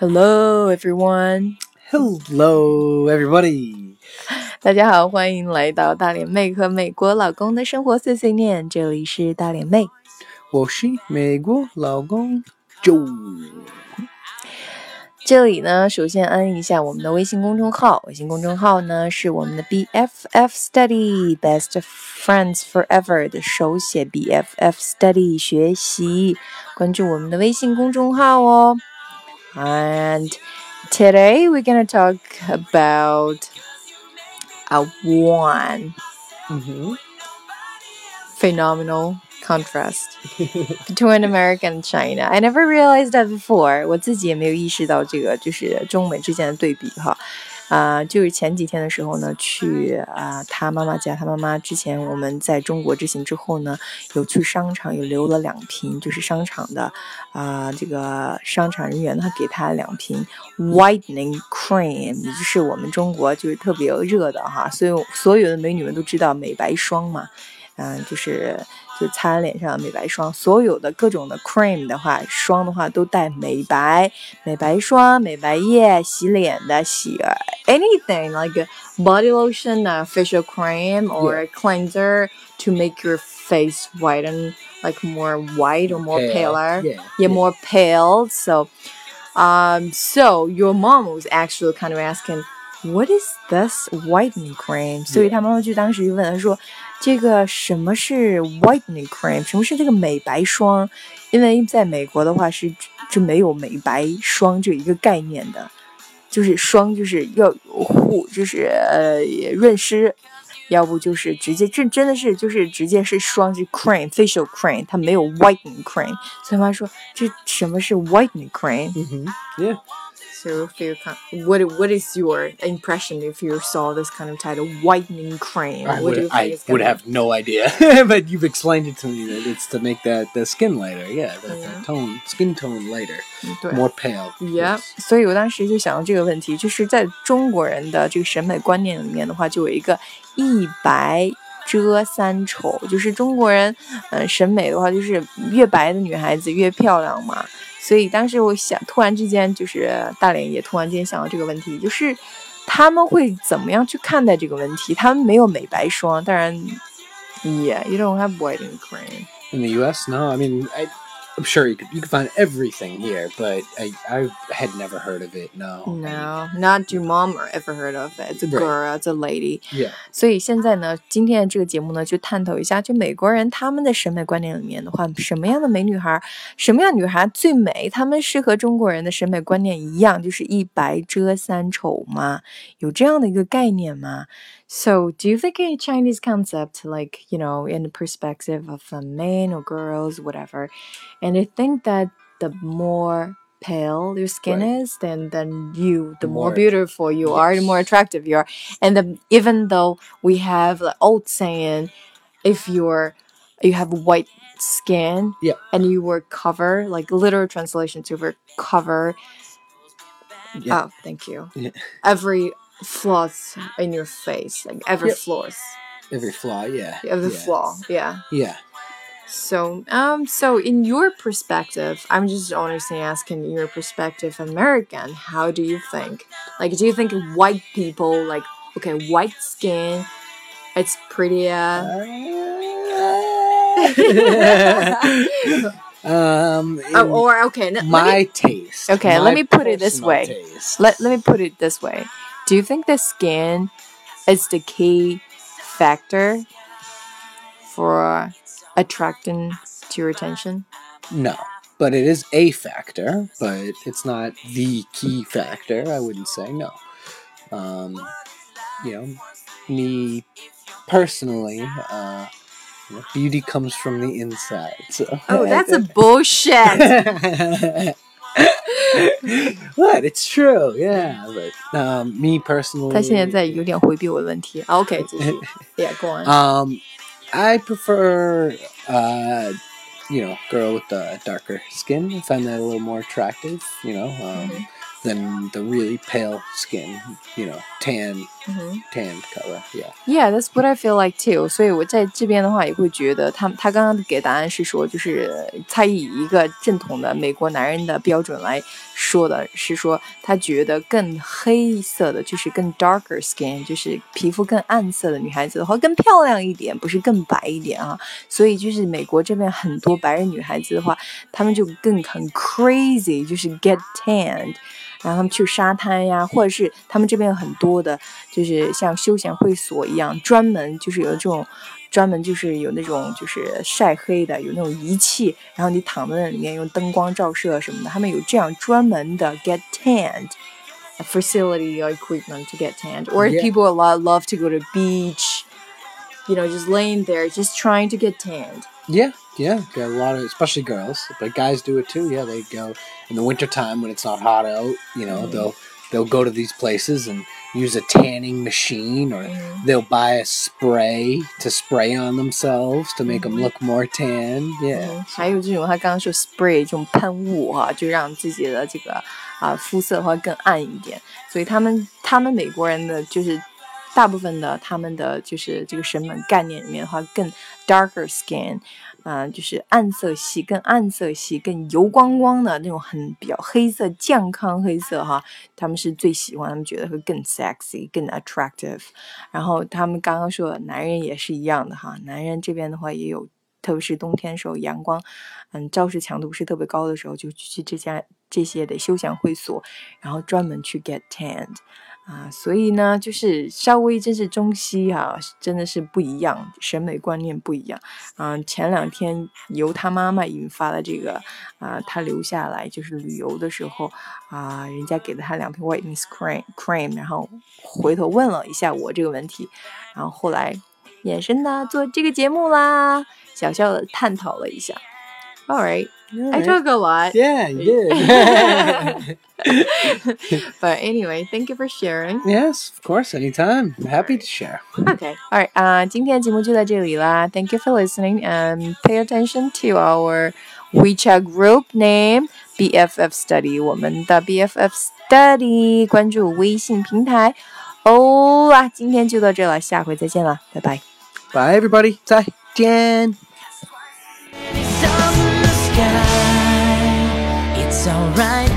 Hello, everyone. Hello, everybody. 大家好，欢迎来到大脸妹和美国老公的生活碎碎念。这里是大脸妹，我是美国老公 Joe。这里呢，首先安一下我们的微信公众号，微信公众号呢是我们的 BFF Study Best Friends Forever 的手写 BFF Study 学习，关注我们的微信公众号哦。And today we're gonna talk about a one Mm-hmm. phenomenal contrast between America and China. I never realized that before. 我自己也没有意识到这个，就是中美之间的对比哈。 啊、就是前几天的时候呢，去啊、他妈妈家，他妈妈之前我们在中国之行之后呢，有去商场，有留了两瓶，就是商场的啊、这个商场人员，他给他两瓶 whitening cream，也就是我们中国就是特别热的哈，所以所有的美女们都知道美白霜嘛，嗯、就是就擦在脸上的美白霜，所有的各种的 cream 的话，霜的话都带美白、美白霜、美白液、洗脸的洗 anything like a body lotion, a facial cream or a cleanser to make your face whiten like more white or more Pale, paler, yeah, yeah, yeah. more pale. So, um, so your mom was actually kind of asking. What is this whitening cream？所以他妈妈就当时就问他说：“这个什么是 whitening cream？什么是这个美白霜？因为在美国的话是就没有美白霜这一个概念的，就是霜就是要护，就是呃润湿，要不就是直接这真的是就是直接是霜是 cream facial cream，它没有 whitening cream。所以妈说这什么是 whitening cream？Mm-hmm. Yeah. So, if you can, what what is your impression if you saw this kind of title, whitening cream? I would, I would have no idea, but you've explained it to me that it's to make that the skin lighter, yeah, the, yeah. the tone skin tone lighter, more pale. Yeah. So I was thinking about this question. Just in Chinese aesthetic concept, there is a white. Yeah，所以我当时就想到这个问题，就是在中国人的这个审美观念里面的话，就有一个一白。遮三丑，就是中国人，嗯、呃，审美的话，就是越白的女孩子越漂亮嘛。所以当时我想，突然之间就是大脸也突然间想到这个问题，就是他们会怎么样去看待这个问题？他们没有美白霜，当然，Yeah，you don't have whitening cream。In the U.S., no. I mean, I, I'm sure you could you could find everything here, but I I had never heard of it. No. No, not your mom or ever heard of it. It's a Right. girl, it's a lady. Yeah. 所以现在呢，今天的这个节目呢，就探讨一下，就美国人他们的审美观念里面的话，什么样的美女孩，什么样女孩最美？她们是和中国人的审美观念一样，就是一白遮三丑吗？有这样的一个概念吗？So, do you think a Chinese concept, like you know, in the perspective of a men or girls, whatever, and I think that the more pale your skin Right. is, then then you, the more, More- beautiful you are, the Yes. more attractive you are. And then even though we have the old saying, if you're you have white skin Yeah. and you were cover, like literal translation to were cover. Yeah. Oh, thank you. Yeah. Every flaws in your face, like every Yep. flaws, Every flaw. Yeah. every yeah. flaw, yeah. Yeah. So, um, so in your perspective, I'm just honestly asking in your perspective, American, how do you think? Like, do you think white people, like, okay, white skin, it's prettier? um, Oh, or okay, let my me, taste. Okay, let me put it this way. taste. let, let me put it this way. Do you think the skin is the key factor for attracting to your attention? No, but it is a factor, but it's not the key factor. I wouldn't say no. Um, you know, me personally, uh, you know, beauty comes from the inside. So. Oh, that's a bullshit. what? It's true, yeah. But um, me personally, 他现在在有点回避我的问题。OK，继续。Yeah, go on. Um, I prefer, uh, you know, girl with the darker skin. I find that a little more attractive. You know, um, Mhm than the really pale skin, you know, tan, Mhm. tanned color. Yeah. Yeah, that's what I feel like too. 所以我在这边的话也会觉得他他刚刚给答案是说，就是他以一个正统的美国男人的标准来说的，是说他觉得更黑色的，就是更 darker skin，就是皮肤更暗色的女孩子的话更漂亮一点，不是更白一点啊。所以就是美国这边很多白人女孩子的话，她们就更很 crazy，就是 get tanned。 然后他们去沙滩呀，或者是他们这边有很多的，就是像休闲会所一样，专门就是有这种，专门就是有那种就是晒黑的，有那种仪器，然后你躺在那里面用灯光照射什么的，他们有这样专门的 get tanned facility or equipment to get tanned, or Yeah. people a lot love to go to beach, you know, just laying there, just trying to get tanned. Yeah, yeah, got a lot of, especially girls, but guys do it too. Yeah, they go in the wintertime when it's not hot out. You know, Mhm. they'll they'll go to these places and use a tanning machine, or Mhm. they'll buy a spray to spray on themselves to make them Mhm. look more tan. Yeah, 嗯，还有这种他刚刚说 spray 这种喷雾哈、就让自己的这个啊、肤色的话更暗一点。所以他们他们美国人的就是 大部分的他们的就是这个审美概念里面的话，更 darker skin，嗯、就是暗色系，更暗色系，更油光光的那种很比较黑色健康黑色哈，他们是最喜欢，他们觉得会更 sexy，更 attractive。然后他们刚刚说的男人也是一样的哈，男人这边的话也有。特别是冬天的时候，阳光，嗯，照射强度不是特别高的时候，就去这家这些的休闲会所，然后专门去 get tanned，啊，所以呢，就是稍微真是中西哈、真的是不一样，审美观念不一样。嗯、前两天由他妈妈引发的这个啊、他留下来就是旅游的时候啊、人家给了他两瓶 whitening cream cream，然后回头问了一下我这个问题，然后后来 衍生的做这个节目啦，小小的探讨了一下。All right, I Alright. talk a lot. yeah, you did. But anyway, thank you for sharing. yes, of course, anytime. I'm happy to share. Okay. All right. 啊、今天节目就到这里啦。Thank you for listening and pay attention to our WeChat group name BFF Study。我们的 BFF Study 关注微信平台。 哦啊，今天就到这了，下回再见了，拜拜。Bye, everybody. 再见. It's. It's alright.